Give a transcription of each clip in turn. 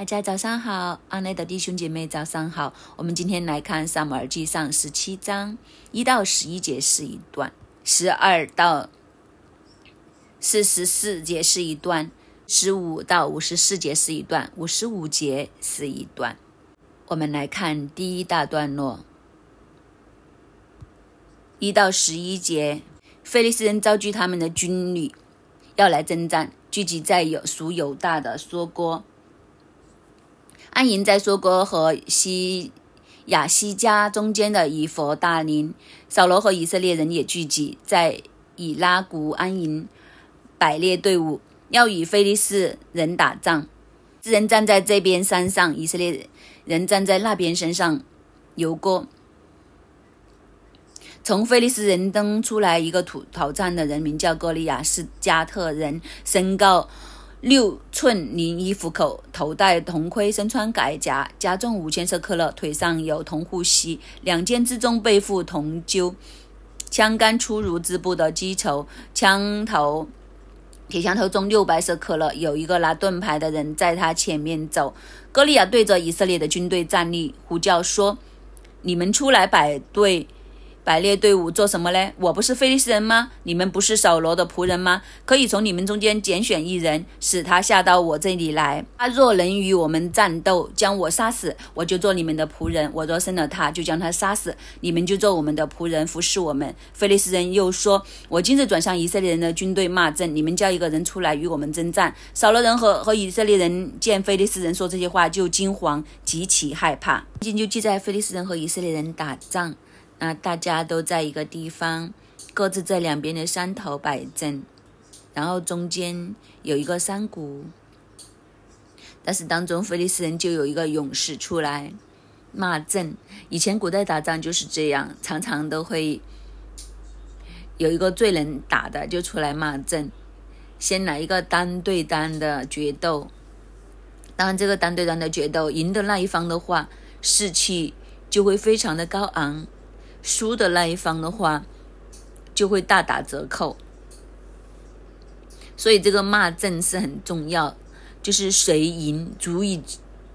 大家早上好，阿内的弟兄姐妹早上好。我们今天来看《撒母耳记上》十七章一到十一节是一段，十二到四十四节是一段，十五到五十四节是一段，五十五节是一段。我们来看第一大段落，一到十一节，菲利斯人召集他们的军旅要来征战，聚集在有属有大的梭哥。安营在梭哥和西亚西加中间的以佛大林，扫罗和以色列人也聚集在以拉谷安营，摆列队伍，要与菲利斯人打仗。人站在这边山上，以色列人站在那边山上游过。从菲利斯人中出来一个土讨战的人，名叫哥利亚，是加特人，身高。六寸零衣服口，头戴铜盔，身穿铠甲，加重五千舍克勒，腿上有铜护膝，两肩之中背负铜揪，枪杆粗如织布的机绸，枪头铁枪头中六百舍克勒，有一个拿盾牌的人在他前面走。歌利亚对着以色列的军队站立，呼叫说：“你们出来摆队。”摆列队伍做什么呢？我不是菲利斯人吗？你们不是扫罗的仆人吗？可以从你们中间拣选一人，使他下到我这里来。他若能与我们战斗，将我杀死，我就做你们的仆人；我若生了他，就将他杀死，你们就做我们的仆人，服侍我们。菲利斯人又说：“我今日转向以色列人的军队骂阵，你们叫一个人出来与我们征战。”扫罗人和和以色列人见菲利斯人说这些话，就惊慌，极其害怕。经就记载菲利斯人和以色列人打仗。那大家都在一个地方，各自在两边的山头摆阵，然后中间有一个山谷。但是当中，菲利斯人就有一个勇士出来骂阵。以前古代打仗就是这样，常常都会有一个最能打的就出来骂阵，先来一个单对单的决斗。当然，这个单对单的决斗赢的那一方的话，士气就会非常的高昂。输的那一方的话，就会大打折扣。所以这个骂阵是很重要，就是谁赢足以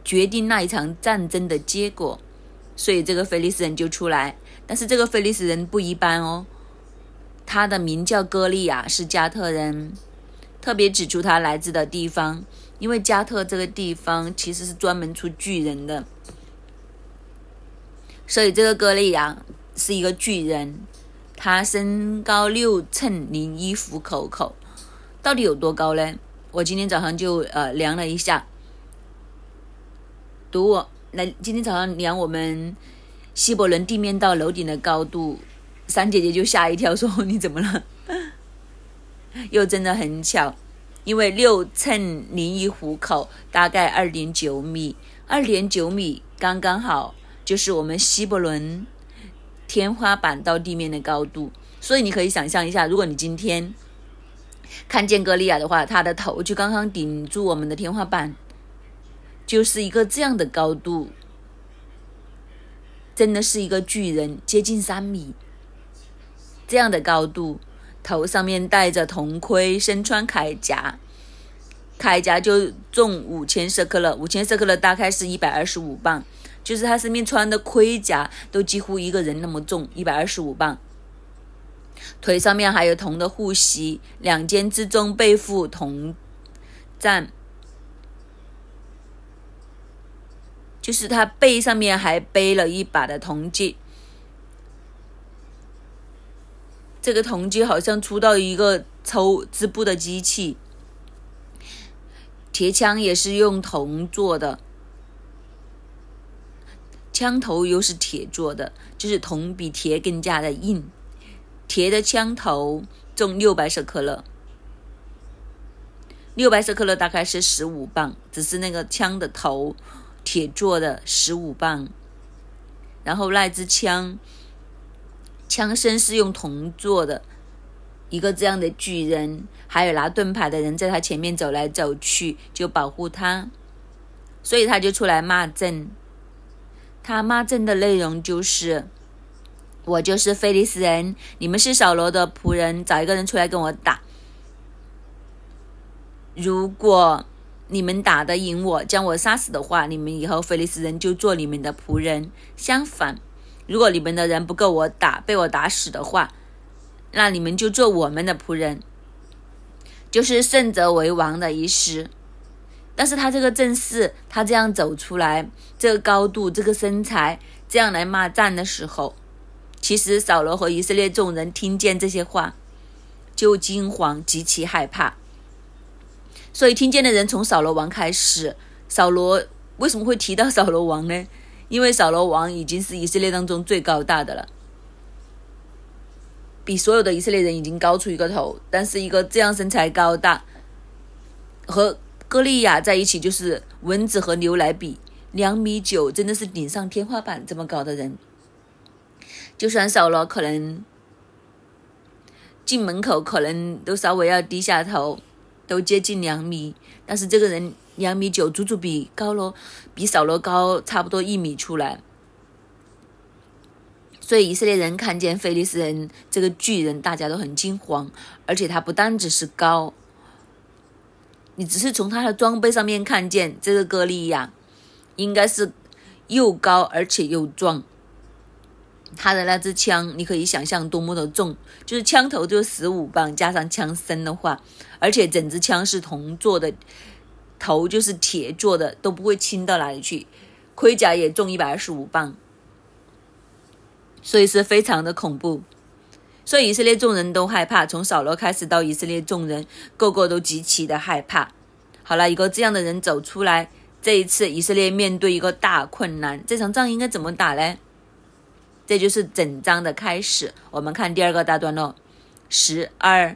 决定那一场战争的结果。所以这个菲利斯人就出来，但是这个菲利斯人不一般哦，他的名叫歌利亚，是加特人，特别指出他来自的地方，因为加特这个地方其实是专门出巨人的，所以这个歌利亚。是一个巨人，他身高六寸零一虎口口，到底有多高呢？我今天早上就呃量了一下，读我来今天早上量我们希伯伦地面到楼顶的高度，三姐姐就吓一跳，说 你怎么了？又真的很巧，因为六寸零一虎口大概二点九米，二点九米刚刚好，就是我们希伯伦。天花板到地面的高度，所以你可以想象一下，如果你今天看见歌利亚的话，他的头就刚刚顶住我们的天花板，就是一个这样的高度，真的是一个巨人，接近三米这样的高度，头上面戴着铜盔，身穿铠甲，铠甲就重五千舍克勒，五千舍克勒大概是一百二十五磅。就是他身边穿的盔甲都几乎一个人那么重，一百二十五磅。腿上面还有铜的护膝，两肩之中背负铜战，就是他背上面还背了一把的铜剑。这个铜剑好像出到一个抽织布的机器，铁枪也是用铜做的。枪头又是铁做的，就是铜比铁更加的硬。铁的枪头重六百舍克勒，六百舍克勒大概是十五磅，只是那个枪的头铁做的十五磅。然后那支枪，枪身是用铜做的，一个这样的巨人，还有拿盾牌的人在他前面走来走去，就保护他，所以他就出来骂阵。他骂阵的内容就是：我就是菲利斯人，你们是扫罗的仆人，找一个人出来跟我打。如果你们打得赢我，将我杀死的话，你们以后菲利斯人就做你们的仆人；相反，如果你们的人不够我打，被我打死的话，那你们就做我们的仆人。就是胜者为王的意思。但是他这个阵势，他这样走出来，这个高度，这个身材，这样来骂战的时候，其实扫罗和以色列众人听见这些话，就惊慌，极其害怕。所以听见的人从扫罗王开始。扫罗为什么会提到扫罗王呢？因为扫罗王已经是以色列当中最高大的了，比所有的以色列人已经高出一个头。但是一个这样身材高大，和歌利亚在一起就是蚊子和牛来比，两米九真的是顶上天花板这么高的人。就算少了可能进门口，可能都稍微要低下头。都接近两米，但是这个人两米九，足足比高了比少了高差不多一米出来。所以以色列人看见菲利斯人这个巨人，大家都很惊慌。而且他不单只是高，你只是从他的装备上面看见这个歌利亚，应该是又高而且又壮。他的那支枪，你可以想象多么的重，就是枪头就十五磅，加上枪身的话，而且整支枪是铜做的，头就是铁做的，都不会轻到哪里去。盔甲也重一百二十五磅，所以是非常的恐怖。所以以色列众人都害怕，从扫罗开始到以色列众人，个个都极其的害怕。好了，一个这样的人走出来，这一次以色列面对一个大困难，这场仗应该怎么打呢？这就是整章的开始。我们看第二个大段落，十二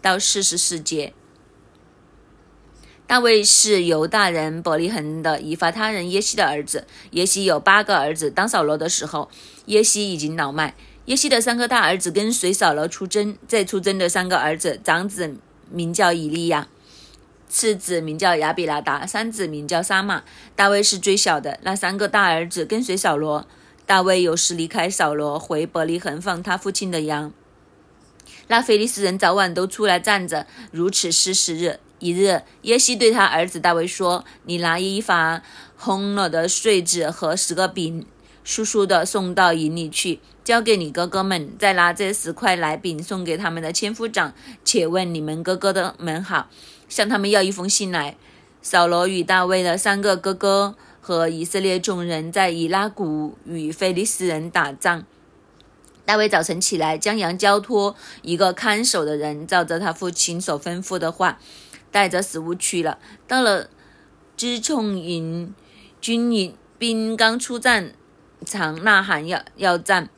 到四十四节。大卫是犹大人伯利恒的以法他人耶西的儿子。耶西有八个儿子。当扫罗的时候，耶西已经老迈。耶西的三个大儿子跟随扫罗出征。这出征的三个儿子，长子名叫以利亚，次子名叫亚比拉达，三子名叫沙玛。大卫是最小的。那三个大儿子跟随扫罗。大卫有时离开扫罗，回伯利恒放他父亲的羊。那菲利斯人早晚都出来站着，如此四十日。一日，耶西对他儿子大卫说：“你拿一发烘了的穗子和十个饼，叔叔的送到营里去，交给你哥哥们。再拿这十块来饼送给他们的千夫长，且问你们哥哥的们好，向他们要一封信来。”扫罗与大卫的三个哥哥。和以色列众人在以拉谷与非利士人打仗。大卫早晨起来，将羊交托一个看守的人，照着他父亲所吩咐的话，带着食物去了。到了支冲营，军营兵刚出战常，呐喊要要战。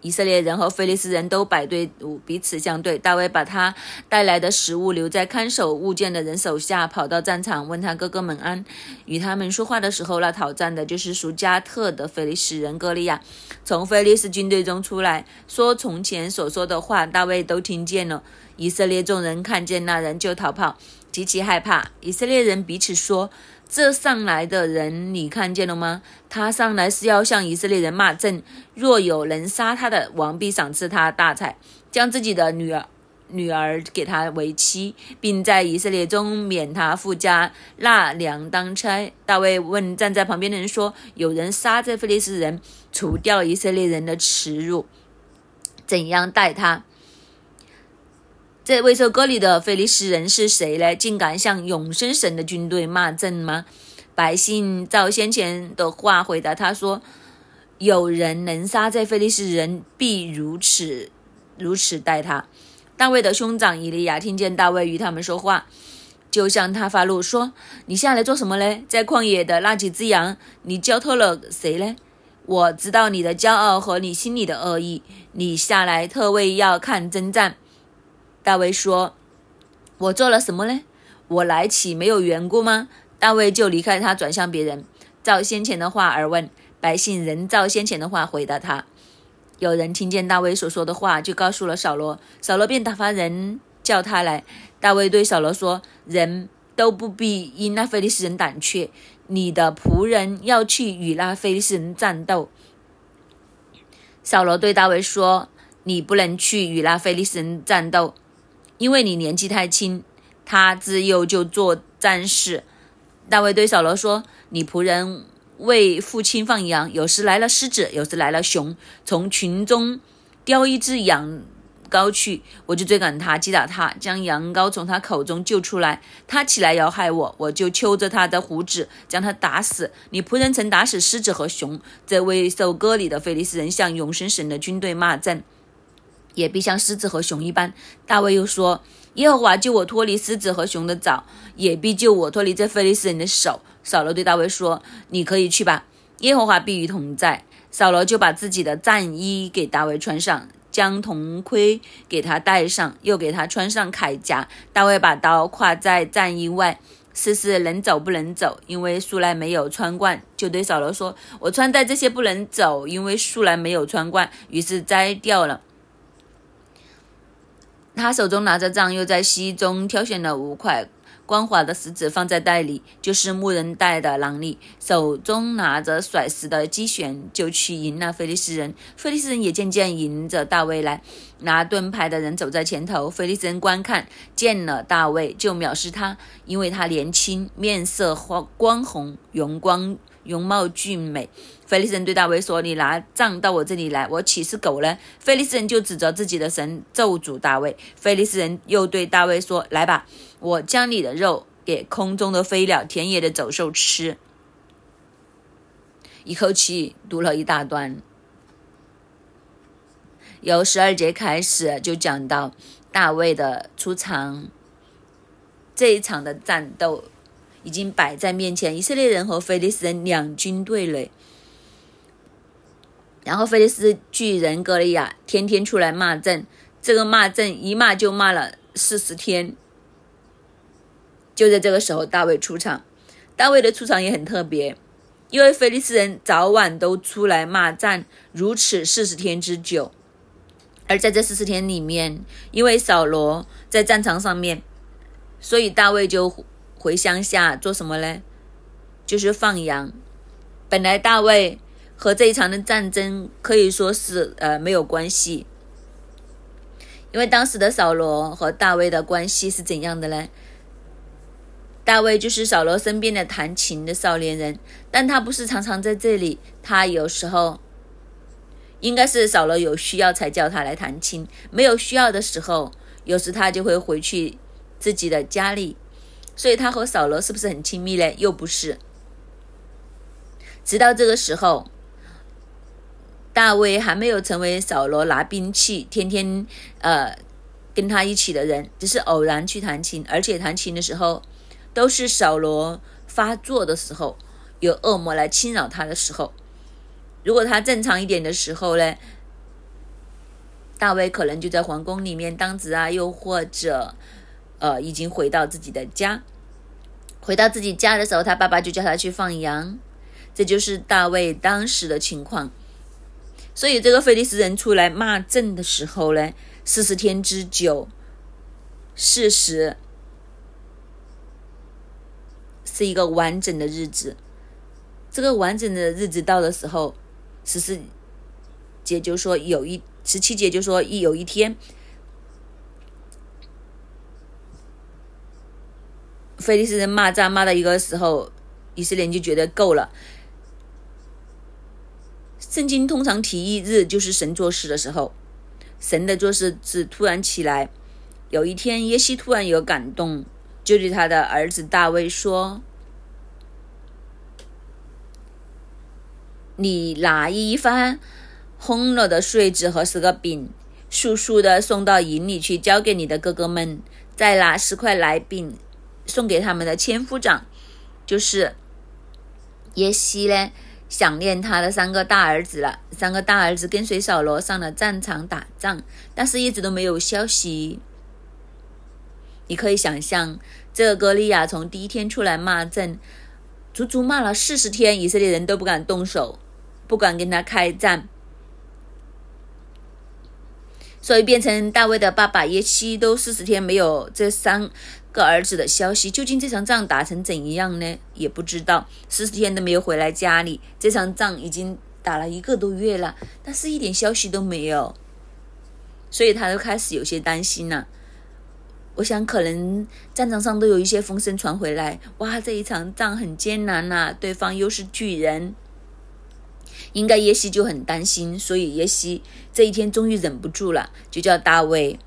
以色列人和菲利斯人都摆队伍，彼此相对。大卫把他带来的食物留在看守物件的人手下，跑到战场，问他哥哥们安。与他们说话的时候，那讨战的就是属加特的菲利斯人歌利亚，从菲利斯军队中出来，说从前所说的话，大卫都听见了。以色列众人看见那人就逃跑，极其害怕。以色列人彼此说。这上来的人，你看见了吗？他上来是要向以色列人骂阵。若有人杀他的，王必赏赐他大彩，将自己的女儿女儿给他为妻，并在以色列中免他富家纳粮当差。大卫问站在旁边的人说：“有人杀这非利士人，除掉以色列人的耻辱，怎样待他？”这未受割礼的菲利斯人是谁呢？竟敢向永生神的军队骂阵吗？百姓照先前的话回答他说：“有人能杀这菲利斯人，必如此如此待他。”大卫的兄长以利亚听见大卫与他们说话，就向他发怒说：“你下来做什么呢？在旷野的那几只羊，你交托了谁呢？我知道你的骄傲和你心里的恶意，你下来特为要看征战。”大卫说：“我做了什么呢？我来岂没有缘故吗？”大卫就离开他，转向别人，照先前的话而问。百姓仍照先前的话回答他。有人听见大卫所说的话，就告诉了扫罗。扫罗便打发人叫他来。大卫对扫罗说：“人都不必因那非利士人胆怯，你的仆人要去与那非利士人战斗。”扫罗对大卫说：“你不能去与那非利士人战斗。”因为你年纪太轻，他自幼就做战士，大卫对扫罗说：“你仆人为父亲放羊，有时来了狮子，有时来了熊，从群中叼一只羊。”羔去，我就追赶他，击打他，将羊羔从他口中救出来。他起来要害我，我就揪着他的胡子，将他打死。你仆人曾打死狮子和熊，这位受割礼的菲利斯人向永生神的军队骂阵，也必像狮子和熊一般。大卫又说：耶和华救我脱离狮子和熊的爪，也必救我脱离这菲利斯人的手。扫罗对大卫说：你可以去吧，耶和华必与同在。扫罗就把自己的战衣给大卫穿上。将铜盔给他戴上，又给他穿上铠甲。大卫把刀挎在战衣外，试试能走不能走，因为素来没有穿惯，就对扫罗说：“我穿戴这些不能走，因为素来没有穿惯。”于是摘掉了。他手中拿着杖，又在溪中挑选了五块。光滑的石子放在袋里，就是牧人带的囊里，手中拿着甩石的机旋，就去迎那菲利斯人。菲利斯人也渐渐迎着大卫来，拿盾牌的人走在前头。菲利斯人观看，见了大卫就藐视他，因为他年轻，面色光光红，容光。容貌俊美，菲利斯人对大卫说：“你拿杖到我这里来，我岂是狗呢？”菲利斯人就指着自己的神咒诅大卫。菲利斯人又对大卫说：“来吧，我将你的肉给空中的飞鸟、田野的走兽吃。”一口气读了一大段，由十二节开始就讲到大卫的出场，这一场的战斗。已经摆在面前，以色列人和菲利斯人两军对垒。然后菲利斯巨人格利亚天天出来骂阵，这个骂阵一骂就骂了四十天。就在这个时候，大卫出场。大卫的出场也很特别，因为菲利斯人早晚都出来骂战，如此四十天之久。而在这四十天里面，因为扫罗在战场上面，所以大卫就。回乡下做什么呢？就是放羊。本来大卫和这一场的战争可以说是呃没有关系，因为当时的扫罗和大卫的关系是怎样的呢？大卫就是扫罗身边的弹琴的少年人，但他不是常常在这里，他有时候应该是扫罗有需要才叫他来弹琴，没有需要的时候，有时他就会回去自己的家里。所以他和扫罗是不是很亲密呢？又不是。直到这个时候，大卫还没有成为扫罗拿兵器、天天呃跟他一起的人，只是偶然去弹琴，而且弹琴的时候都是扫罗发作的时候，有恶魔来侵扰他的时候。如果他正常一点的时候呢，大卫可能就在皇宫里面当值啊，又或者。呃，已经回到自己的家。回到自己家的时候，他爸爸就叫他去放羊。这就是大卫当时的情况。所以，这个菲利斯人出来骂阵的时候呢，四十天之久，四十是一个完整的日子。这个完整的日子到的时候，十四节就说有一，十七节就说一有一天。菲利斯人骂战骂到一个时候，以色列人就觉得够了。圣经通常提议日就是神做事的时候，神的做事是突然起来。有一天，耶西突然有感动，就对他的儿子大卫说：“你拿一番烘了的穗子和十个饼，速速的送到营里去，交给你的哥哥们，再拿十块来饼。”送给他们的千夫长，就是耶西呢，想念他的三个大儿子了。三个大儿子跟随扫罗上了战场打仗，但是一直都没有消息。你可以想象，这个歌利亚从第一天出来骂阵，足足骂了四十天，以色列人都不敢动手，不敢跟他开战，所以变成大卫的爸爸耶西都四十天没有这三。个儿子的消息，究竟这场仗打成怎样呢？也不知道，四十天都没有回来家里。这场仗已经打了一个多月了，但是一点消息都没有，所以他就开始有些担心了。我想可能战场上都有一些风声传回来，哇，这一场仗很艰难呐，对方又是巨人，应该耶西就很担心，所以耶西这一天终于忍不住了，就叫大卫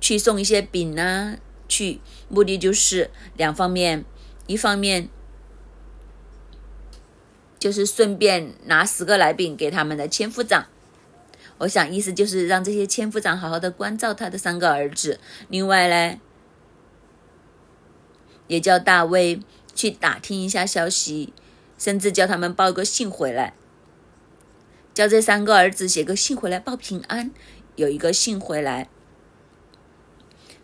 去送一些饼啊，去，目的就是两方面，一方面。就是顺便拿十个来饼给他们的千夫长，我想意思就是让这些千夫长好好的关照他的三个儿子。另外呢，也叫大卫去打听一下消息，甚至叫他们报个信回来，叫这三个儿子写个信回来报平安，有一个信回来。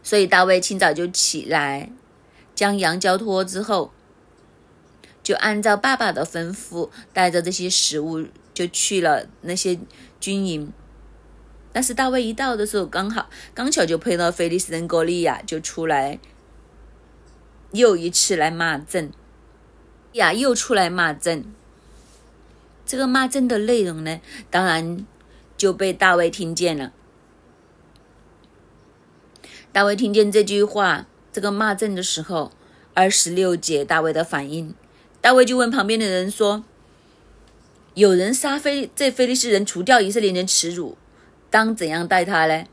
所以大卫清早就起来，将羊交托之后。就按照爸爸的吩咐，带着这些食物就去了那些军营。但是大卫一到的时候，刚好刚巧就碰到菲利斯人歌利亚就出来，又一次来骂阵，呀，又出来骂阵。这个骂阵的内容呢，当然就被大卫听见了。大卫听见这句话，这个骂阵的时候，二十六节大卫的反应。大卫就问旁边的人说：“有人杀非这非利士人，除掉以色列人耻辱，当怎样待他呢？”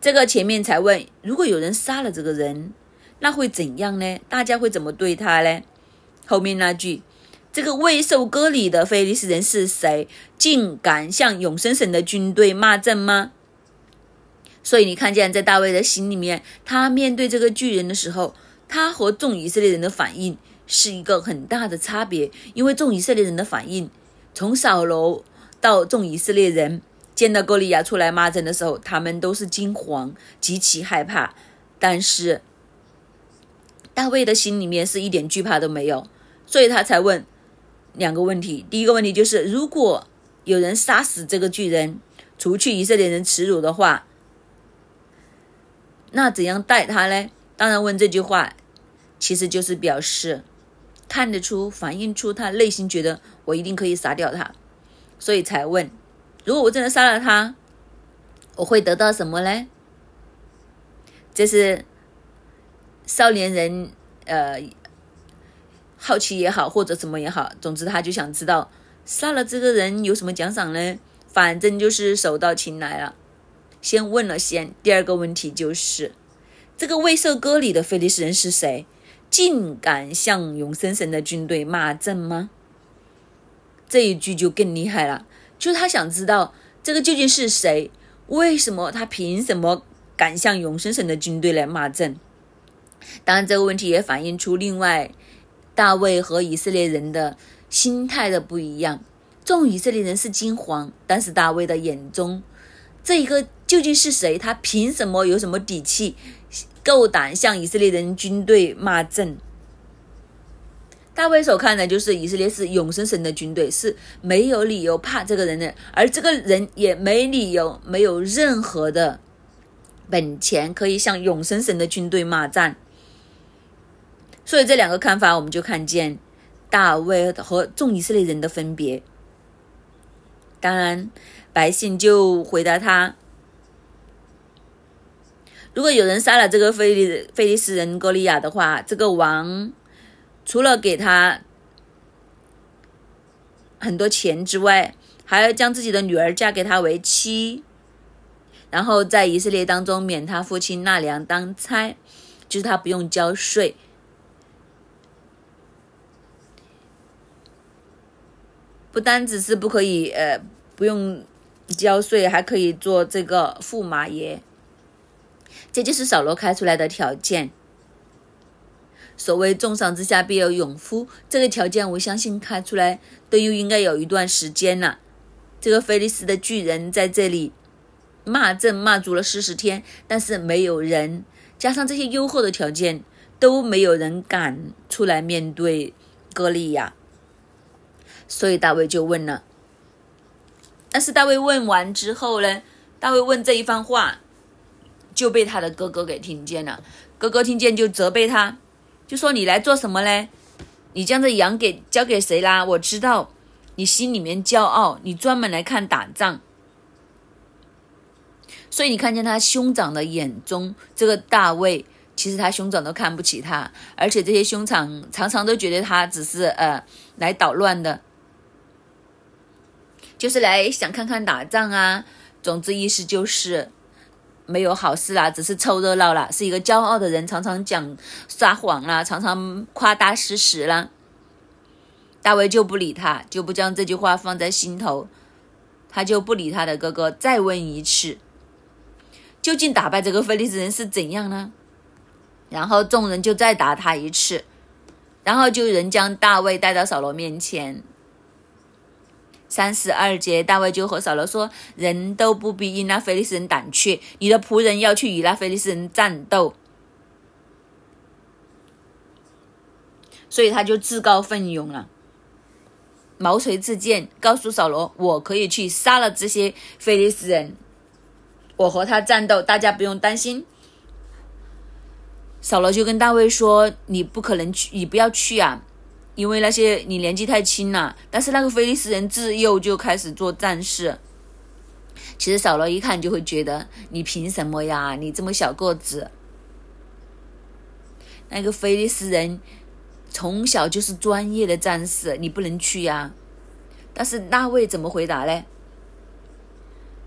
这个前面才问，如果有人杀了这个人，那会怎样呢？大家会怎么对他呢？后面那句：“这个未受割礼的非利士人是谁？竟敢向永生神的军队骂阵吗？”所以你看见在大卫的心里面，他面对这个巨人的时候，他和众以色列人的反应。是一个很大的差别，因为众以色列人的反应，从扫罗到众以色列人见到歌利亚出来骂阵的时候，他们都是惊慌，极其害怕。但是大卫的心里面是一点惧怕都没有，所以他才问两个问题。第一个问题就是，如果有人杀死这个巨人，除去以色列人耻辱的话，那怎样待他呢？当然问这句话，其实就是表示。看得出，反映出他内心觉得我一定可以杀掉他，所以才问：如果我真的杀了他，我会得到什么呢？这是少年人呃好奇也好，或者什么也好，总之他就想知道杀了这个人有什么奖赏呢？反正就是手到擒来了。先问了先，第二个问题就是这个未受割礼的菲利斯人是谁？竟敢向永生神的军队骂阵吗？这一句就更厉害了，就他想知道这个究竟是谁？为什么他凭什么敢向永生神的军队来骂阵？当然，这个问题也反映出另外大卫和以色列人的心态的不一样。众以色列人是惊慌，但是大卫的眼中，这一个究竟是谁？他凭什么有什么底气？够胆向以色列人军队骂阵。大卫所看的就是以色列是永生神的军队，是没有理由怕这个人的，而这个人也没理由，没有任何的本钱可以向永生神的军队骂战。所以这两个看法，我们就看见大卫和众以色列人的分别。当然，百姓就回答他。如果有人杀了这个菲利菲利斯人歌利亚的话，这个王除了给他很多钱之外，还要将自己的女儿嫁给他为妻，然后在以色列当中免他父亲纳粮当差，就是他不用交税，不单只是不可以呃不用交税，还可以做这个驸马爷。这就是扫罗开出来的条件。所谓“重赏之下必有勇夫”，这个条件我相信开出来都又应该有一段时间了。这个菲利斯的巨人在这里骂阵骂足了四十天，但是没有人加上这些优厚的条件，都没有人敢出来面对歌利亚。所以大卫就问了。但是大卫问完之后呢？大卫问这一番话。就被他的哥哥给听见了，哥哥听见就责备他，就说你来做什么嘞？你将这羊给交给谁啦？我知道你心里面骄傲，你专门来看打仗，所以你看见他兄长的眼中，这个大卫其实他兄长都看不起他，而且这些兄长常常都觉得他只是呃来捣乱的，就是来想看看打仗啊。总之意思就是没有好事啦，只是凑热闹啦，是一个骄傲的人，常常讲撒谎啦，常常夸大事实啦。大卫就不理他，就不将这句话放在心头，他就不理他的哥哥，再问一次，究竟打败这个菲利斯人是怎样呢？然后众人就再打他一次，然后就人将大卫带到扫罗面前。三十二节，大卫就和扫罗说：“人都不必因那菲利斯人胆怯，你的仆人要去与那菲利斯人战斗。”所以他就自告奋勇了，毛遂自荐，告诉扫罗：“我可以去杀了这些菲利斯人，我和他战斗，大家不用担心。”扫罗就跟大卫说：“你不可能去，你不要去啊，因为那些你年纪太轻了。但是那个菲利斯人自幼就开始做战士。其实扫罗一看就会觉得，你凭什么呀？你这么小个子，那个菲利斯人从小就是专业的战士，你不能去呀。但是大卫怎么回答呢？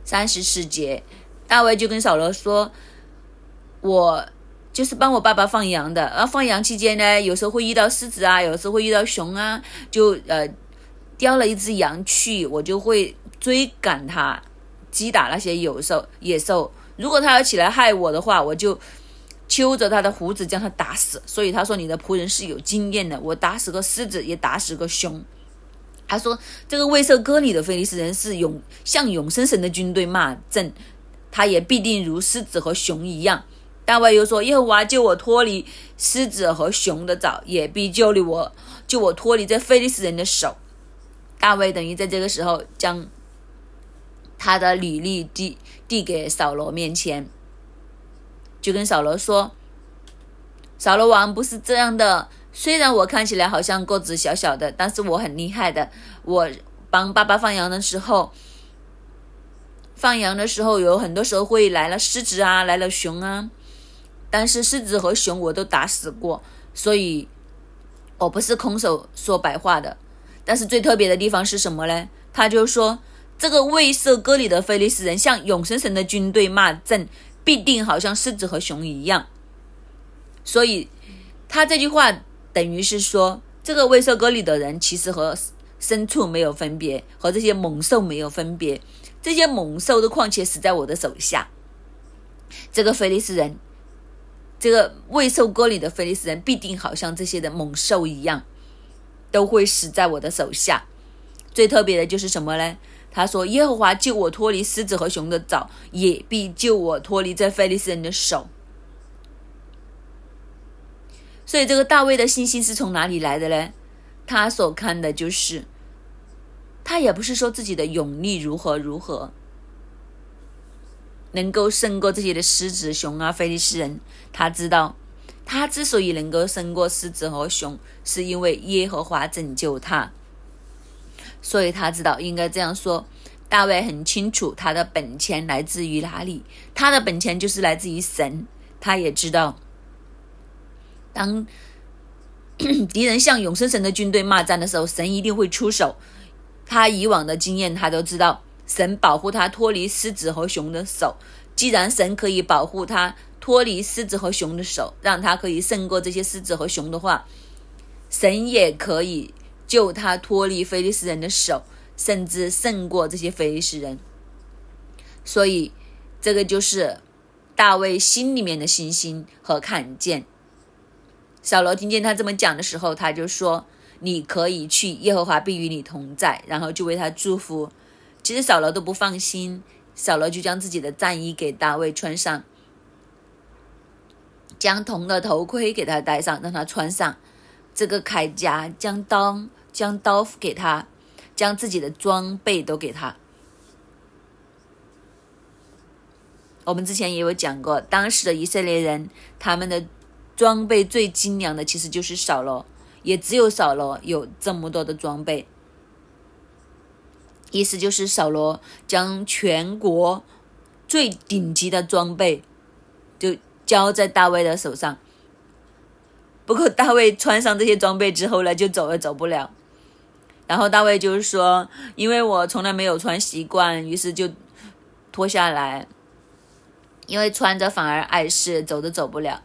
三十四节，大卫就跟扫罗说：我。”就是帮我爸爸放羊的，然后放羊期间呢，有时候会遇到狮子啊，有时候会遇到熊啊，就呃叼了一只羊去，我就会追赶它，击打那些有兽野兽。如果他要起来害我的话，我就揪着他的胡子将他打死。所以他说你的仆人是有经验的，我打死个狮子也打死个熊。他说这个未受割礼的菲利斯人是永向永生神的军队骂阵，他也必定如狮子和熊一样。大卫又说：“耶和华救我脱离狮子和熊的爪，也必救了我，救我脱离这非利士人的手。”大卫等于在这个时候将他的履历递递给扫罗面前，就跟扫罗说：“扫罗王不是这样的，虽然我看起来好像个子小小的，但是我很厉害的。我帮爸爸放羊的时候，放羊的时候有很多时候会来了狮子啊，来了熊啊。”但是狮子和熊我都打死过，所以我不是空手说白话的。但是最特别的地方是什么呢？他就说这个未受割礼的菲利斯人向永生神的军队骂阵，必定好像狮子和熊一样。所以他这句话等于是说，这个未受割礼的人其实和牲畜没有分别，和这些猛兽没有分别。这些猛兽都况且死在我的手下。这个菲利斯人。这个未受割礼的菲利斯人必定好像这些的猛兽一样，都会死在我的手下。最特别的就是什么呢？他说：“耶和华救我脱离狮子和熊的爪，也必救我脱离这菲利斯人的手。”所以，这个大卫的信心是从哪里来的呢？他所看的就是，他也不是说自己的勇力如何如何。能够胜过这些的狮子、熊啊，菲利斯人，他知道，他之所以能够胜过狮子和熊，是因为耶和华拯救他。所以他知道应该这样说。大卫很清楚他的本钱来自于哪里，他的本钱就是来自于神。他也知道，当 敌人向永生神的军队骂战的时候，神一定会出手。他以往的经验，他都知道。神保护他脱离狮子和熊的手。既然神可以保护他脱离狮子和熊的手，让他可以胜过这些狮子和熊的话，神也可以救他脱离菲利斯人的手，甚至胜过这些菲利斯人。所以，这个就是大卫心里面的信心和看见。小罗听见他这么讲的时候，他就说：“你可以去，耶和华必与你同在。”然后就为他祝福。其实扫罗都不放心，扫罗就将自己的战衣给大卫穿上，将铜的头盔给他戴上，让他穿上这个铠甲，将刀将刀给他，将自己的装备都给他。我们之前也有讲过，当时的以色列人他们的装备最精良的其实就是扫罗，也只有扫罗有这么多的装备。意思就是扫罗将全国最顶级的装备就交在大卫的手上。不过大卫穿上这些装备之后呢，就走也走不了。然后大卫就是说，因为我从来没有穿习惯，于是就脱下来，因为穿着反而碍事，走都走不了。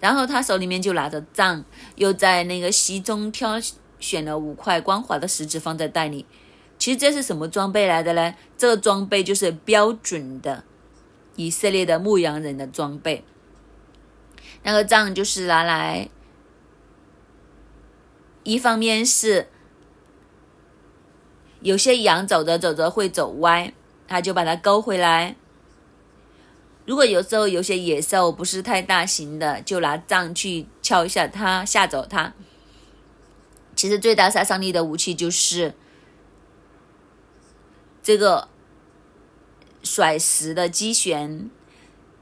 然后他手里面就拿着杖，又在那个溪中挑选了五块光滑的石子放在袋里。其实这是什么装备来的呢？这个装备就是标准的以色列的牧羊人的装备。那个杖就是拿来，一方面是。有些羊走着走着会走歪，他就把它勾回来。如果有时候有些野兽不是太大型的，就拿杖去敲一下它，吓走它。其实最大杀伤力的武器就是这个甩石的机旋。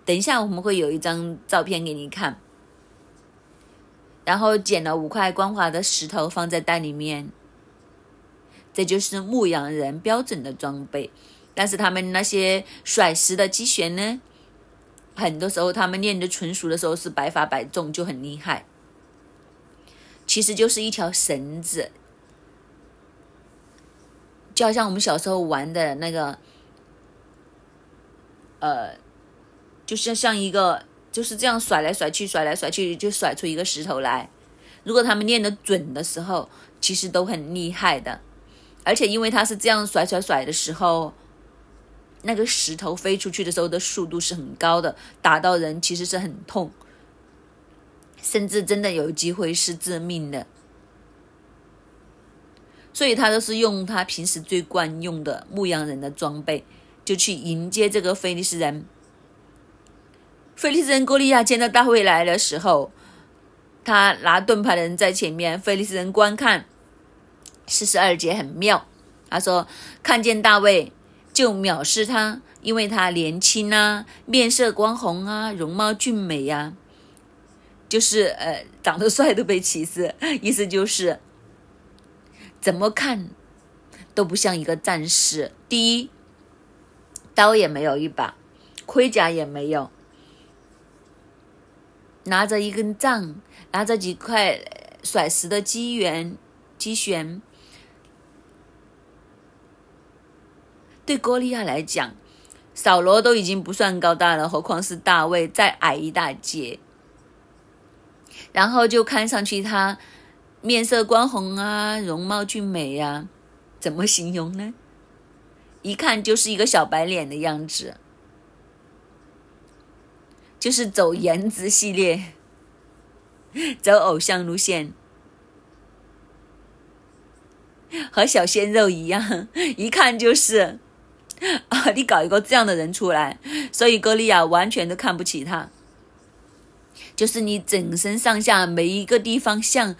等一下我们会有一张照片给你看。然后捡了五块光滑的石头放在袋里面。这就是牧羊人标准的装备，但是他们那些甩石的机旋呢，很多时候他们练的纯熟的时候是百发百中，就很厉害。其实就是一条绳子，就好像我们小时候玩的那个，呃，就是像一个就是这样甩来甩去，甩来甩去就甩出一个石头来。如果他们练得准的时候，其实都很厉害的。而且因为他是这样甩甩甩的时候，那个石头飞出去的时候的速度是很高的，打到人其实是很痛，甚至真的有机会是致命的。所以他都是用他平时最惯用的牧羊人的装备，就去迎接这个菲利斯人。菲利斯人哥利亚见到大卫来的时候，他拿盾牌的人在前面，菲利斯人观看。四十二节很妙，他说看见大卫就藐视他，因为他年轻啊，面色光红啊，容貌俊美呀，就是呃长得帅都被歧视，意思就是怎么看都不像一个战士。第一，刀也没有一把，盔甲也没有，拿着一根杖，拿着几块甩石的机缘机旋。对哥利亚来讲，扫罗都已经不算高大了，何况是大卫再矮一大截。然后就看上去他面色光红啊，容貌俊美呀，怎么形容呢？一看就是一个小白脸的样子，就是走颜值系列，走偶像路线，和小鲜肉一样，一看就是。啊！你搞一个这样的人出来，所以歌利亚完全都看不起他。就是你整身上下每一个地方像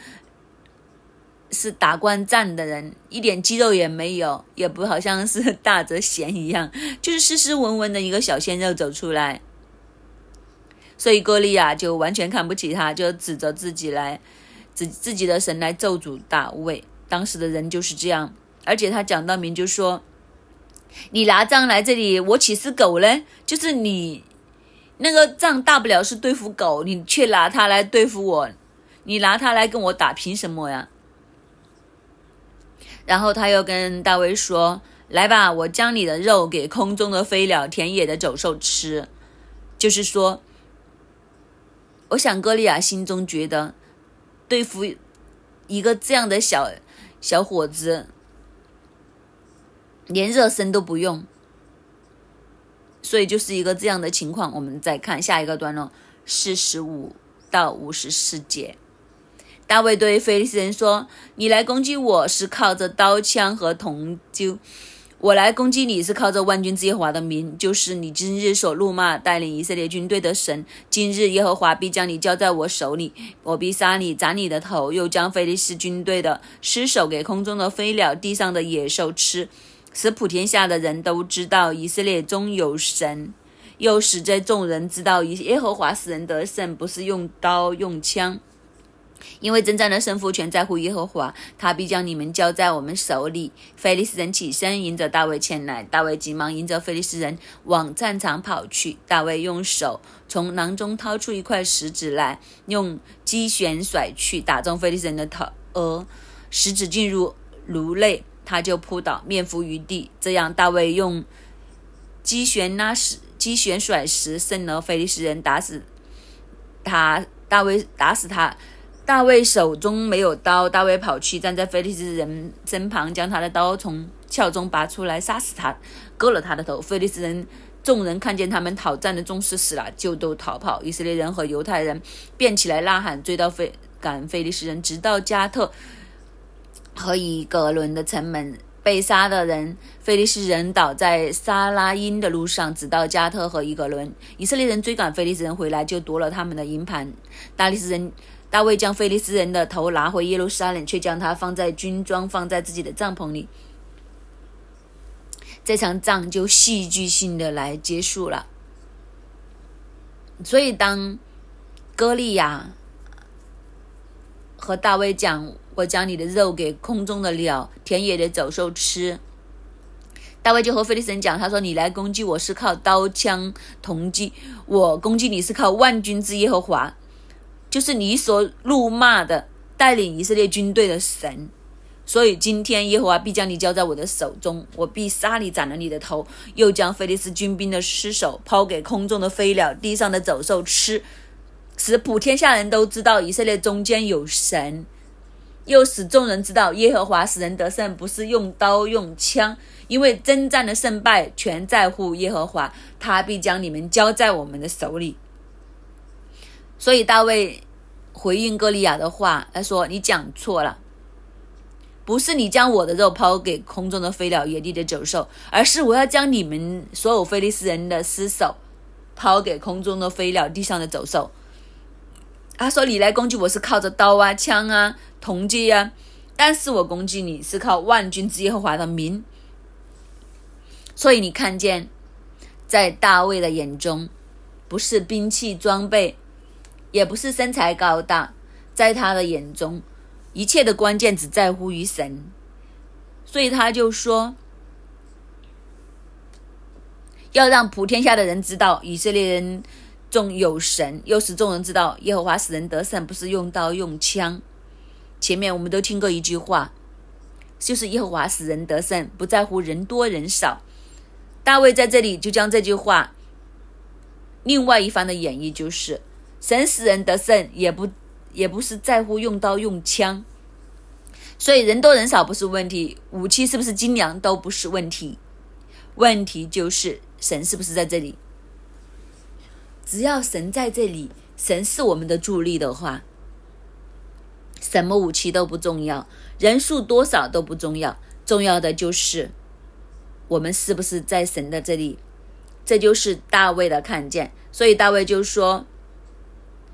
是打惯战的人，一点肌肉也没有，也不好像是大泽贤一样，就是斯斯文文的一个小鲜肉走出来。所以歌利亚就完全看不起他，就指着自己来指自己的神来咒诅大卫。当时的人就是这样，而且他讲到明就说。你拿杖来这里，我岂是狗呢？就是你那个杖大不了是对付狗，你却拿它来对付我，你拿它来跟我打，凭什么呀？然后他又跟大卫说：“来吧，我将你的肉给空中的飞鸟、田野的走兽吃。”就是说，我想歌利亚心中觉得，对付一个这样的小小伙子。连热身都不用，所以就是一个这样的情况。我们再看下一个段落，四十五到五十四节。大卫对菲利斯人说：“你来攻击我是靠着刀枪和铜臼，我来攻击你是靠着万军之耶和华的名，就是你今日所怒骂带领以色列军队的神。今日耶和华必将你交在我手里，我必杀你，斩你的头，又将菲利斯军队的尸首给空中的飞鸟、地上的野兽吃。”使普天下的人都知道以色列中有神，又使这众人知道以耶和华使人得胜，不是用刀用枪，因为征战的胜负全在乎耶和华，他必将你们交在我们手里。菲利斯人起身迎着大卫前来，大卫急忙迎着菲利斯人往战场跑去。大卫用手从囊中掏出一块石子来，用机旋甩去，打中菲利斯人的头额，石子进入颅内，他就扑倒，面伏于地。这样，大卫用机旋拉石、机旋甩石，胜了菲利斯人，打死他。大卫打死他。大卫手中没有刀，大卫跑去站在菲利斯人身旁，将他的刀从鞘中拔出来，杀死他，割了他的头。菲利斯人众人看见他们讨战的宗师死了，就都逃跑。以色列人和犹太人便起来呐喊，追到菲赶菲利斯人，直到加特和以格伦的城门。被杀的人，菲利斯人倒在沙拉因的路上，直到加特和伊格伦。以色列人追赶菲利斯人回来，就夺了他们的营盘。大力斯人。大卫将菲利斯人的头拿回耶路撒冷，却将他放在军装，放在自己的帐篷里。这场仗就戏剧性的来结束了。所以，当歌利亚和大卫讲：“我将你的肉给空中的鸟、田野的走兽吃。”大卫就和菲利斯人讲：“他说，你来攻击我是靠刀枪铜戟，我攻击你是靠万军之耶和华。”就是你所怒骂的带领以色列军队的神，所以今天耶和华必将你交在我的手中，我必杀你，斩了你的头，又将菲利斯军兵的尸首抛给空中的飞鸟、地上的走兽吃，使普天下人都知道以色列中间有神，又使众人知道耶和华使人得胜，不是用刀用枪，因为征战的胜败全在乎耶和华，他必将你们交在我们的手里。所以大卫回应歌利亚的话，他说：“你讲错了，不是你将我的肉抛给空中的飞鸟、野地的走兽，而是我要将你们所有菲利斯人的尸首抛给空中的飞鸟、地上的走兽。”他说：“你来攻击我是靠着刀啊、枪啊、铜戟啊，但是我攻击你是靠万军之耶和华的名。”所以你看见，在大卫的眼中，不是兵器装备。也不是身材高大，在他的眼中，一切的关键只在乎于神，所以他就说，要让普天下的人知道以色列人众有神，又使众人知道耶和华使人得胜，不是用刀用枪。前面我们都听过一句话，就是耶和华使人得胜，不在乎人多人少。大卫在这里就将这句话，另外一番的演绎就是。神使人得胜，也不也不是在乎用刀用枪，所以人多人少不是问题，武器是不是精良都不是问题，问题就是神是不是在这里。只要神在这里，神是我们的助力的话，什么武器都不重要，人数多少都不重要，重要的就是我们是不是在神的这里。这就是大卫的看见，所以大卫就说。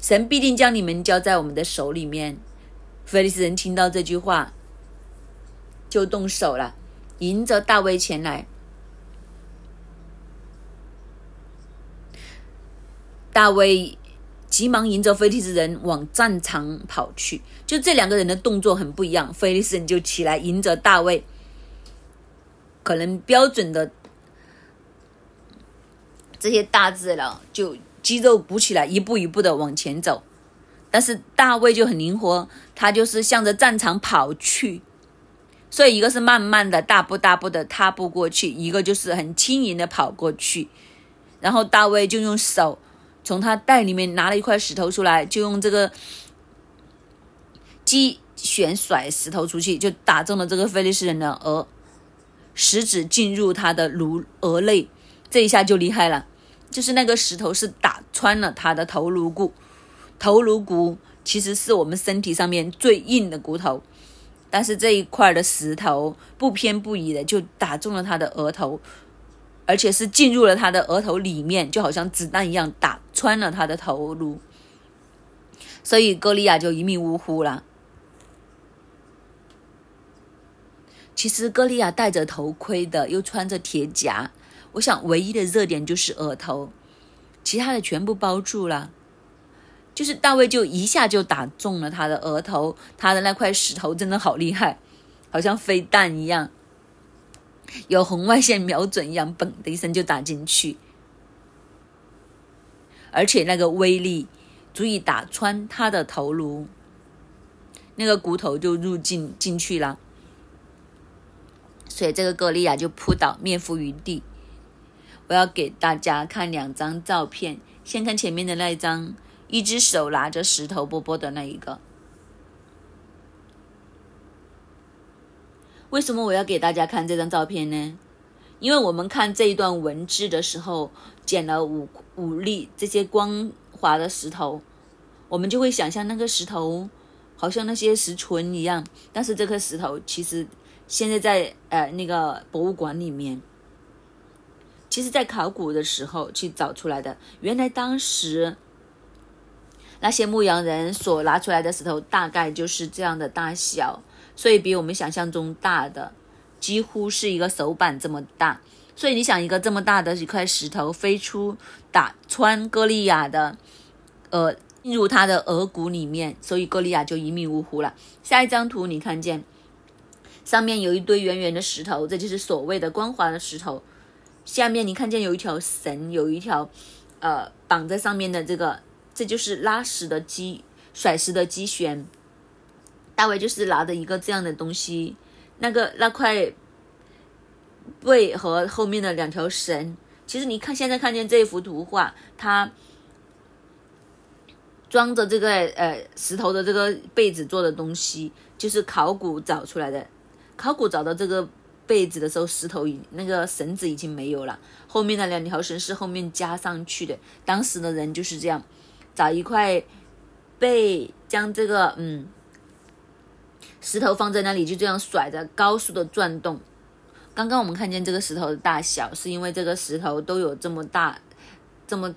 神必定将你们交在我们的手里面。菲利斯人听到这句话，就动手了，迎着大卫前来。大卫急忙迎着菲利斯人往战场跑去。就这两个人的动作很不一样。菲利斯人就起来迎着大卫，可能标准的这些大字了，就。肌肉鼓起来，一步一步的往前走，但是大卫就很灵活，他就是向着战场跑去，所以一个是慢慢的大步大步的踏步过去，一个就是很轻盈的跑过去，然后大卫就用手从他袋里面拿了一块石头出来，就用这个击旋甩石头出去，就打中了这个菲利斯人的额，食指进入他的颅额内，这一下就厉害了。就是那个石头是打穿了他的头颅骨，头颅骨其实是我们身体上面最硬的骨头，但是这一块的石头不偏不倚的就打中了他的额头，而且是进入了他的额头里面，就好像子弹一样打穿了他的头颅，所以歌利亚就一命呜呼了。其实歌利亚戴着头盔的，又穿着铁甲。我想，唯一的热点就是额头，其他的全部包住了。就是大卫就一下就打中了他的额头，他的那块石头真的好厉害，好像飞弹一样，有红外线瞄准一样，嘣的一声就打进去，而且那个威力足以打穿他的头颅，那个骨头就入进进去了，所以这个歌利亚就扑倒，面伏于地。我要给大家看两张照片，先看前面的那一张。一只手拿着石头波波的那一个，为什么我要给大家看这张照片呢？因为我们看这一段文字的时候，捡了五五粒这些光滑的石头，我们就会想象那个石头好像那些石锤一样，但是这颗石头其实现在在呃那个博物馆里面，其实在考古的时候去找出来的，原来当时。那些牧羊人所拿出来的石头大概就是这样的大小，所以比我们想象中大的几乎是一个手板这么大。所以你想，一个这么大的一块石头飞出，打穿歌利亚的，呃，进入他的额骨里面，所以歌利亚就一命呜呼了。下一张图，你看见上面有一堆圆圆的石头，这就是所谓的光滑的石头。下面你看见有一条绳，有一条呃绑在上面的这个。这就是拉石的机，甩石的机旋。大卫就是拿着一个这样的东西，那个那块背和后面的两条绳。其实你看，现在看见这幅图画，它装着这个呃石头的这个被子做的东西，就是考古找出来的。考古找到这个被子的时候，石头已那个绳子已经没有了，后面的两条绳是后面加上去的。当时的人就是这样。找一块被将这个嗯石头放在那里，就这样甩着，高速的转动。刚刚我们看见这个石头的大小，是因为这个石头都有这么大，这么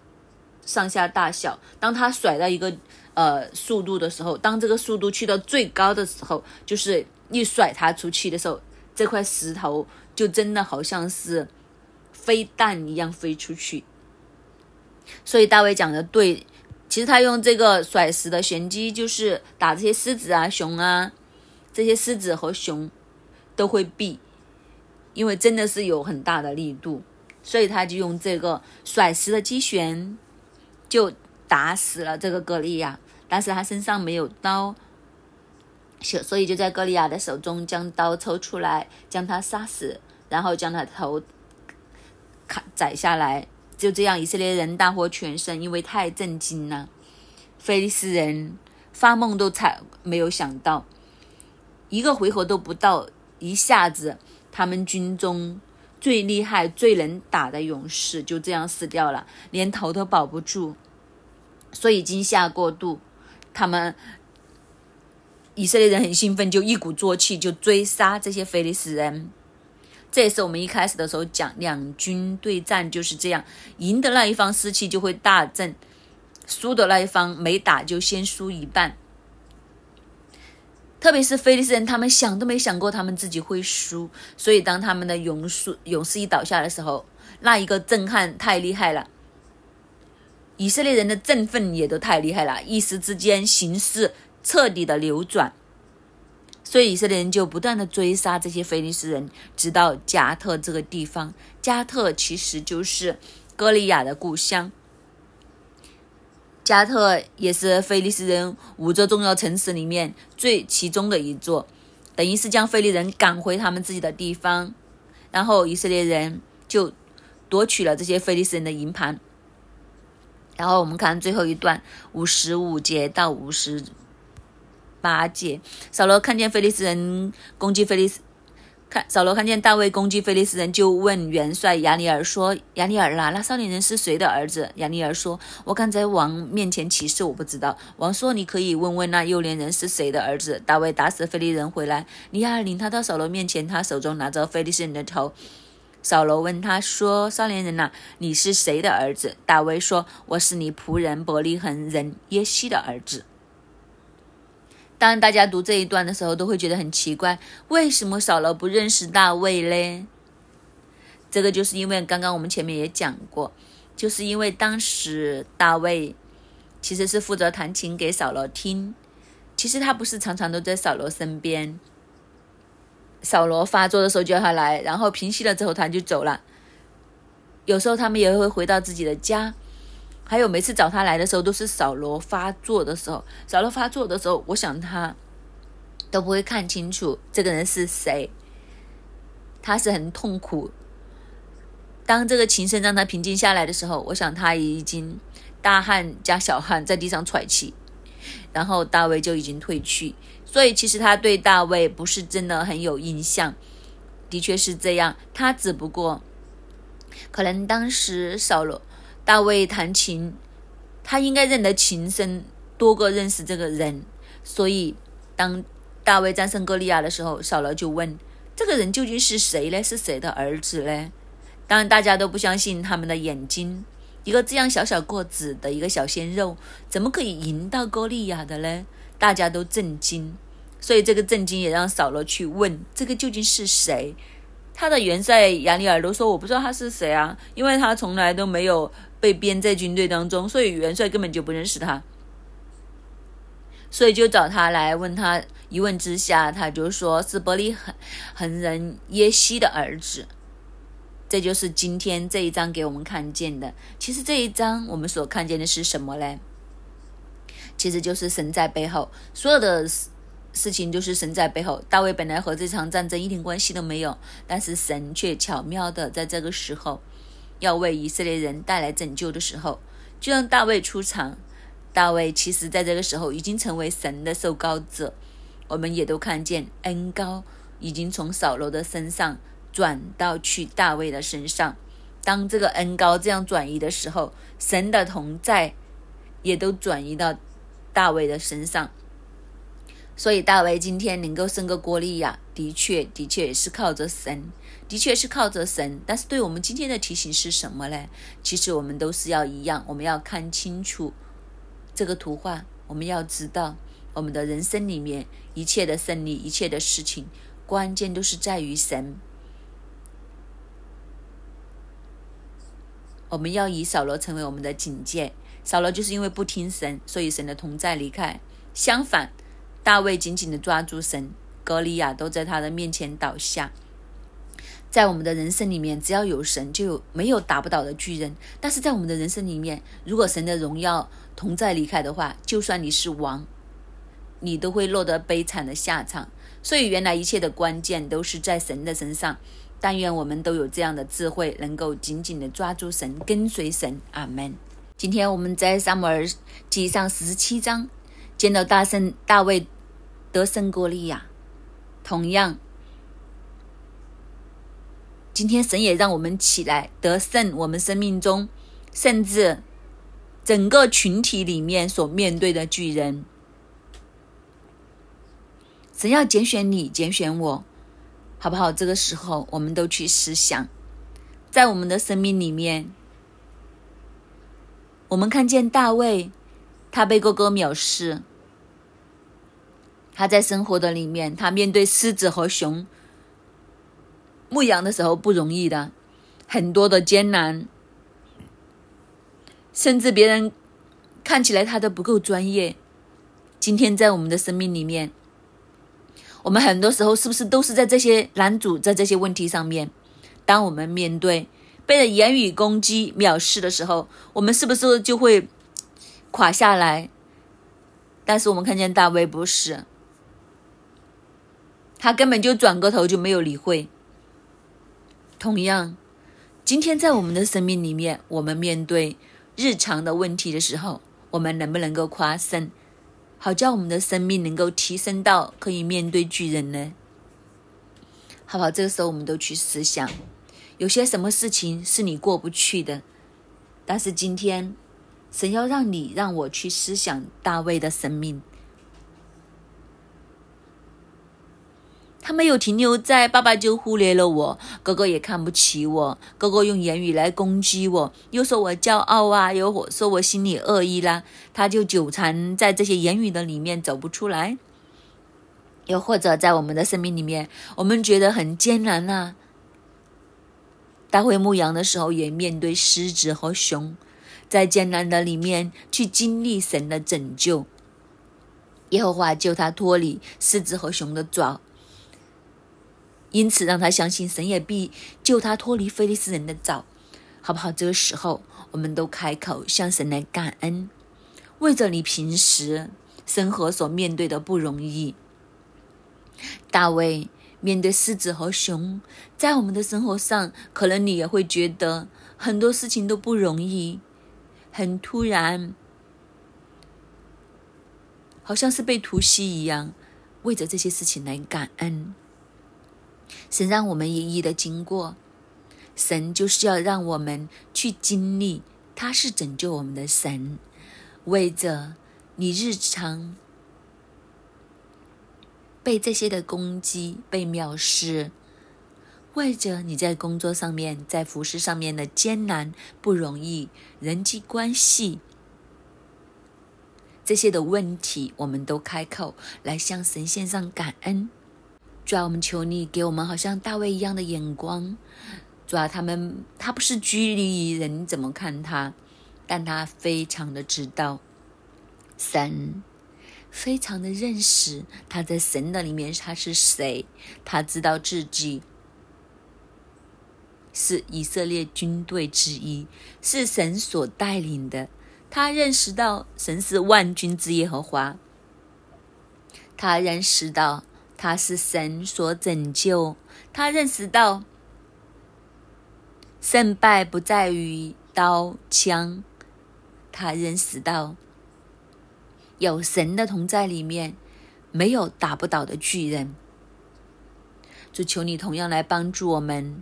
上下大小。当它甩到一个呃速度的时候，当这个速度去到最高的时候，就是一甩它出去的时候，这块石头就真的好像是飞弹一样飞出去。所以大卫讲的对。其实他用这个甩石的玄机，就是打这些狮子啊、熊啊，这些狮子和熊都会避，因为真的是有很大的力度，所以他就用这个甩石的机旋，就打死了这个歌利亚。但是他身上没有刀，所以就在歌利亚的手中将刀抽出来，将他杀死，然后将他头砍宰下来。就这样，以色列人大获全胜，因为太震惊了。菲利斯人发梦都才没有想到，一个回合都不到，一下子他们军中最厉害、最能打的勇士就这样死掉了，连头都保不住。所以惊吓过度，他们以色列人很兴奋，就一鼓作气就追杀这些菲利斯人。这也是我们一开始的时候讲，两军对战就是这样，赢的那一方士气就会大振，输的那一方没打就先输一半。特别是菲利斯人，他们想都没想过他们自己会输，所以当他们的勇士勇士一倒下的时候，那一个震撼太厉害了，以色列人的振奋也都太厉害了，一时之间形势彻底的扭转。所以以色列人就不断的追杀这些菲利斯人，直到加特这个地方。加特其实就是歌利亚的故乡。加特也是菲利斯人五座重要城市里面最其中的一座，等于是将菲利人赶回他们自己的地方，然后以色列人就夺取了这些菲利斯人的营盘。然后我们看最后一段五十五节到五十。八戒，扫罗看见菲利斯人攻击菲利斯，看扫罗看见大卫攻击菲利斯人，就问元帅亚尼尔说：“亚尼尔啊，那少年人是谁的儿子？”亚尼尔说：“我敢在王面前起誓，我不知道。”王说：“你可以问问那幼年人是谁的儿子。”大卫打死菲利人回来，尼尔领他到扫罗面前，他手中拿着菲利斯人的头。扫罗问他说：“少年人呐，你是谁的儿子？”大卫说：“我是你仆人伯利恒人耶西的儿子。”当，大家读这一段的时候都会觉得很奇怪，为什么扫罗不认识大卫呢？这个就是因为刚刚我们前面也讲过，就是因为当时大卫其实是负责弹琴给扫罗听。其实他不是常常都在扫罗身边。扫罗发作的时候叫他来，然后平息了之后他就走了。有时候他们也会回到自己的家。还有每次找他来的时候，都是扫罗发作的时候。扫罗发作的时候，我想他都不会看清楚这个人是谁。他是很痛苦。当这个琴声让他平静下来的时候，我想他已经大汗加小汗在地上喘气，然后大卫就已经退去。所以其实他对大卫不是真的很有印象。的确是这样，他只不过可能当时扫罗。大卫弹琴，他应该认得琴声多过认识这个人，所以当大卫战胜歌利亚的时候，扫罗就问：这个人究竟是谁呢？是谁的儿子呢？当然大家都不相信他们的眼睛，一个这样小小个子的一个小鲜肉，怎么可以赢到歌利亚的呢？大家都震惊，所以这个震惊也让扫罗去问：这个究竟是谁？他的元帅亚尼尔都说：我不知道他是谁啊，因为他从来都没有。被编在军队当中，所以元帅根本就不认识他，所以就找他来问他。一问之下，他就说是伯利恒恒人耶西的儿子。这就是今天这一章给我们看见的。其实这一章我们所看见的是什么呢？其实就是神在背后，所有的事事情就是神在背后。大卫本来和这场战争一点关系都没有，但是神却巧妙的在这个时候。要为以色列人带来拯救的时候，就让大卫出场。大卫其实在这个时候已经成为神的受膏者。我们也都看见恩高已经从扫罗的身上转到去大卫的身上。当这个恩高这样转移的时候，神的同在也都转移到大卫的身上。所以大卫今天能够胜过郭利亚，的确，的确也是靠着神。的确是靠着神，但是对我们今天的提醒是什么呢？其实我们都是要一样，我们要看清楚这个图画，我们要知道我们的人生里面一切的胜利，一切的事情，关键都是在于神。我们要以扫罗成为我们的警戒，扫罗就是因为不听神，所以神的同在离开。相反，大卫紧紧的抓住神，格利亚都在他的面前倒下。在我们的人生里面，只要有神，就有没有打不倒的巨人。但是在我们的人生里面，如果神的荣耀同在离开的话，就算你是王，你都会落得悲惨的下场。所以，原来一切的关键都是在神的身上。但愿我们都有这样的智慧，能够紧紧的抓住神，跟随神。阿门。今天我们在撒母耳记上十七章见到大圣大卫得胜过利亚，同样。今天神也让我们起来得胜，我们生命中甚至整个群体里面所面对的巨人，神要拣选你，拣选我，好不好？这个时候，我们都去思想，在我们的生命里面，我们看见大卫，他被哥哥藐视，他在生活的里面，他面对狮子和熊。牧羊的时候不容易的，很多的艰难，甚至别人看起来他都不够专业。今天在我们的生命里面，我们很多时候是不是都是在这些拦阻，在这些问题上面？当我们面对被人言语攻击、藐视的时候，我们是不是就会垮下来？但是我们看见大卫不是，他根本就转过头就没有理会。同样，今天在我们的生命里面，我们面对日常的问题的时候，我们能不能够夸胜，好叫我们的生命能够提升到可以面对巨人呢？好不好？这个时候，我们都去思想，有些什么事情是你过不去的，但是今天神要让你让我去思想大卫的生命。他没有停留在爸爸就忽略了我，哥哥也看不起我，哥哥用言语来攻击我，又说我骄傲啊，又说我心里恶意啦，他就纠缠在这些言语的里面走不出来。又或者在我们的生命里面，我们觉得很艰难呐。大会牧羊的时候也面对狮子和熊，在艰难的里面去经历神的拯救。耶和华救他脱离狮子和熊的爪，因此让他相信神也必救他脱离非利士人的爪，好不好？这个时候，我们都开口向神来感恩，为着你平时生活所面对的不容易。大卫面对狮子和熊，在我们的生活上，可能你也会觉得很多事情都不容易，很突然。好像是被突袭一样，为着这些事情来感恩。神让我们一一的经过，神就是要让我们去经历，他是拯救我们的神。为着你日常被这些的攻击、被藐视，为着你在工作上面、在服饰上面的艰难不容易，人际关系。这些的问题，我们都开口来向神献上感恩。主啊，我们求你给我们好像大卫一样的眼光。主啊，他们他不是拘泥于人怎么看他，但他非常的知道神，非常的认识他在神的里面他是谁，他知道自己是以色列军队之一，是神所带领的。他认识到神是万军之耶和华，他认识到他是神所拯救，他认识到胜败不在于刀枪，他认识到有神的同在里面，没有打不倒的巨人。主求你同样来帮助我们，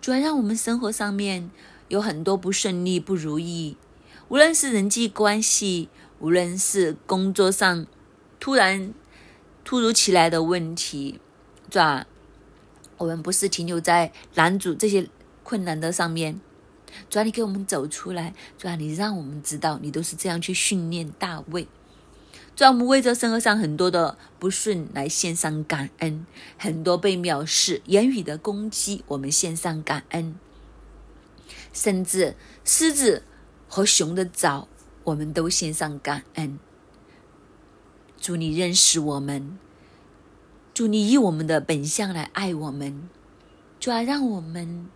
主要让我们生活上面有很多不顺利、不如意。无论是人际关系，无论是工作上突然突如其来的问题，是吧？我们不是停留在男主这些困难的上面，主要你给我们走出来，主要你让我们知道你都是这样去训练大卫。主要我们为这生活上很多的不顺来献上感恩，很多被藐视、言语的攻击，我们献上感恩，甚至狮子。和熊的爪，我们都献上感恩。祝你认识我们，祝你以我们的本相来爱我们，主要让我们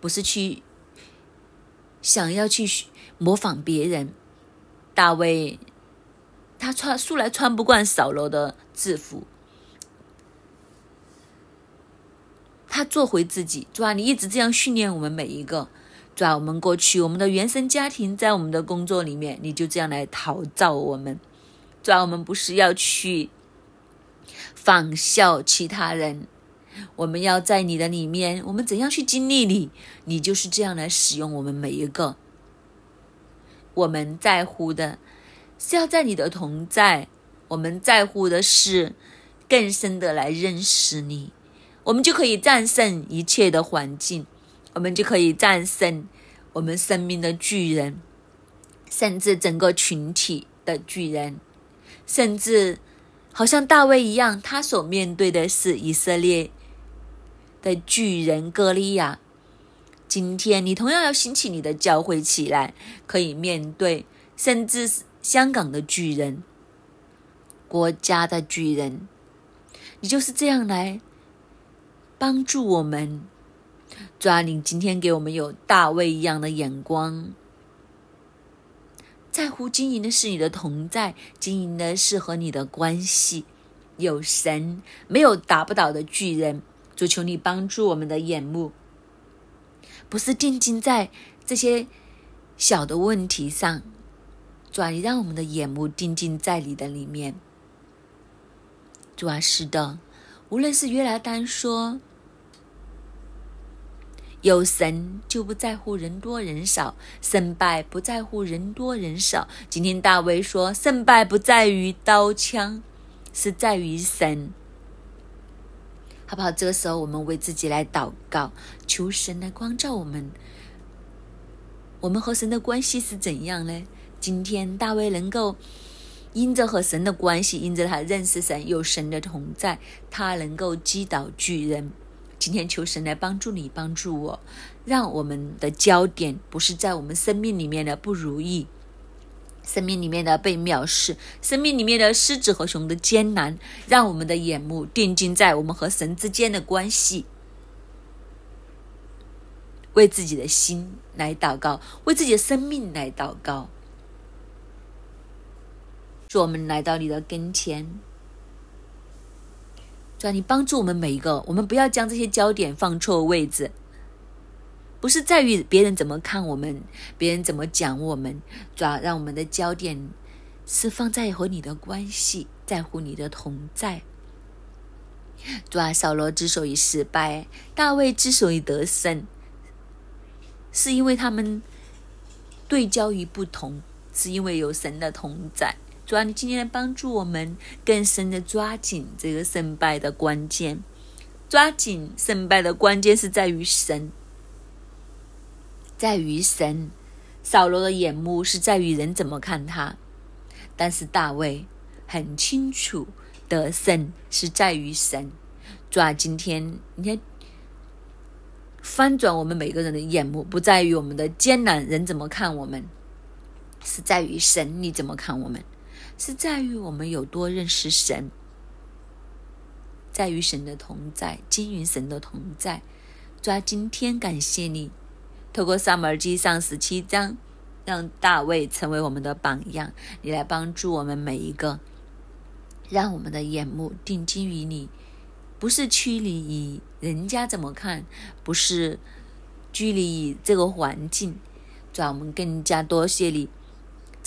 不是去想要去模仿别人。大卫他穿素来穿不惯扫罗的制服，他做回自己。主啊，你一直这样训练我们每一个。主啊我们过去，我们的原生家庭，在我们的工作里面，你就这样来陶造我们。主要我们不是要去仿效其他人，我们要在你的里面，我们怎样去经历你，你就是这样来使用我们每一个。我们在乎的是要在你的同在，我们在乎的是更深的来认识你，我们就可以战胜一切的环境。我们就可以战胜我们生命的巨人，甚至整个群体的巨人，甚至好像大卫一样，他所面对的是以色列的巨人歌利亚。今天你同样要兴起你的教会起来，可以面对甚至香港的巨人、国家的巨人，你就是这样来帮助我们。主啊，你今天给我们有大卫一样的眼光，在乎经营的是你的同在，经营的是和你的关系。有神，没有打不倒的巨人。主求你帮助我们的眼目，不是定睛在这些小的问题上，主啊，你让我们的眼目定睛在你的里面。主啊，是的，无论是约拿丹说。有神就不在乎人多人少，胜败不在乎人多人少。今天大卫说，胜败不在于刀枪，是在于神，好不好？这个时候，我们为自己来祷告，求神来光照我们。我们和神的关系是怎样呢？今天大卫能够因着和神的关系，因着他认识神，有神的同在，他能够击倒巨人。今天求神来帮助你，帮助我，让我们的焦点不是在我们生命里面的不如意，生命里面的被藐视，生命里面的狮子和熊的艰难，让我们的眼目定睛在我们和神之间的关系，为自己的心来祷告，为自己的生命来祷告。主，我们来到你的跟前。主啊，你帮助我们每一个，我们不要将这些焦点放错位置，不是在于别人怎么看我们，别人怎么讲我们，主要让我们的焦点是放在和你的关系，在乎你的同在。主啊，扫罗之所以失败，大卫之所以得胜，是因为他们对焦于不同，是因为有神的同在。主啊，你今天来帮助我们更深的抓紧这个胜败的关键，抓紧胜败的关键是在于神，在于神。扫罗的眼目是在于人怎么看他，但是大卫很清楚得胜是在于神。主啊，今天你看翻转我们每个人的眼目，不在于我们的艰难，人怎么看我们，是在于神你怎么看我们。是在于我们有多认识神，在于神的同在，经营神的同在。抓今天感谢你，透过撒母耳记上十七章，让大卫成为我们的榜样。你来帮助我们每一个，让我们的眼目定睛于你，不是趋离于人家怎么看，不是距离于这个环境，抓我们更加多谢你。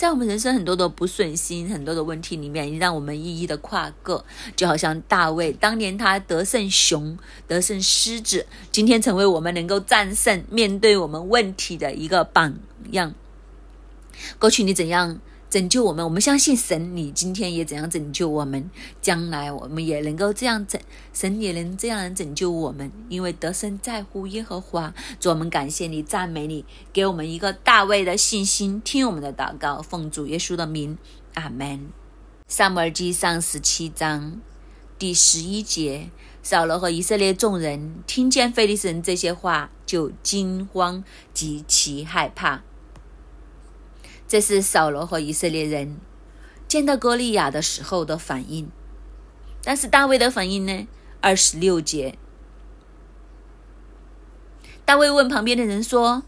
在我们人生很多的不顺心、很多的问题里面，让我们一一的跨过，就好像大卫当年他得胜熊、得胜狮子，今天成为我们能够战胜、面对我们问题的一个榜样。过去你怎样？拯救我们，我们相信神，你今天也怎样拯救我们？将来我们也能够这样拯，神也能这样拯救我们，因为得胜在乎耶和华。主，我们感谢你，赞美你，给我们一个大卫的信心，听我们的祷告，奉主耶稣的名，阿门。撒母耳记上十七章第十一节，扫罗和以色列众人听见非利士人这些话，就惊慌极其害怕。这是扫罗和以色列人见到歌利亚的时候的反应，但是大卫的反应呢？二十六节，大卫问旁边的人说：“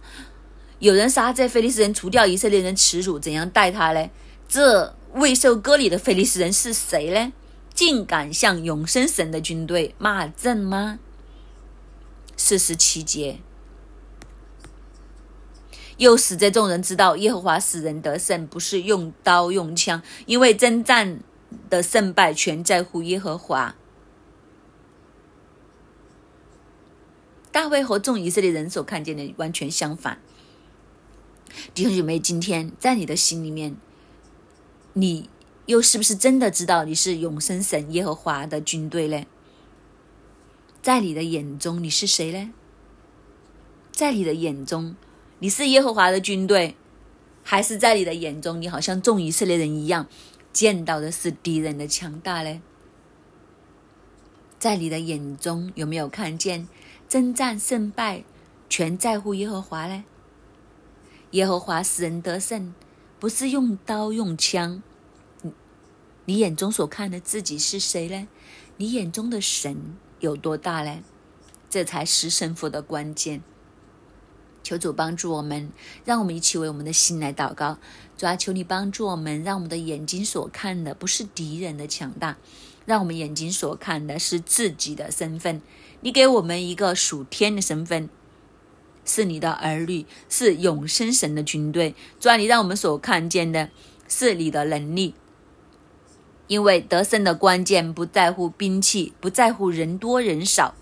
有人杀这非利士人，除掉以色列人耻辱，怎样待他呢？这未受割礼的非利士人是谁呢？竟敢向永生神的军队骂阵吗？”四十七节。又使这众人知道，耶和华使人得胜，不是用刀用枪，因为征战的胜败全在乎耶和华。大卫和众以色列人所看见的完全相反。弟兄姐妹，今天在你的心里面，你又是不是真的知道你是永生神耶和华的军队呢？在你的眼中，你是谁呢？在你的眼中？你是耶和华的军队，还是在你的眼中，你好像众以色列人一样，见到的是敌人的强大呢？在你的眼中，有没有看见征战胜败全在乎耶和华呢？耶和华使人得胜，不是用刀用枪。你眼中所看的自己是谁呢？你眼中的神有多大呢？这才是胜负的关键。求主帮助我们，让我们一起为我们的心来祷告。主啊，求你帮助我们，让我们的眼睛所看的不是敌人的强大，让我们眼睛所看的是自己的身份。你给我们一个属天的身份，是你的儿女，是永生神的军队。主啊，你让我们所看见的是你的能力，因为得胜的关键不在乎兵器，不在乎人多人少，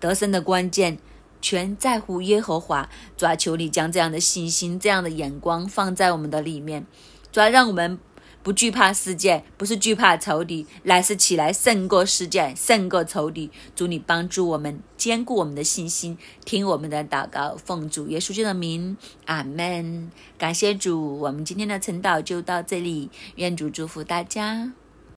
得胜的关键。全在乎耶和华，主啊，求你将这样的信心、这样的眼光放在我们的里面，主啊，让我们不惧怕世界，不是惧怕仇敌，乃是起来胜过世界，胜过仇敌。主，你帮助我们，坚固我们的信心，听我们的祷告，奉主耶稣基督的名，阿门。感谢主，我们今天的晨祷就到这里，愿主祝福大家。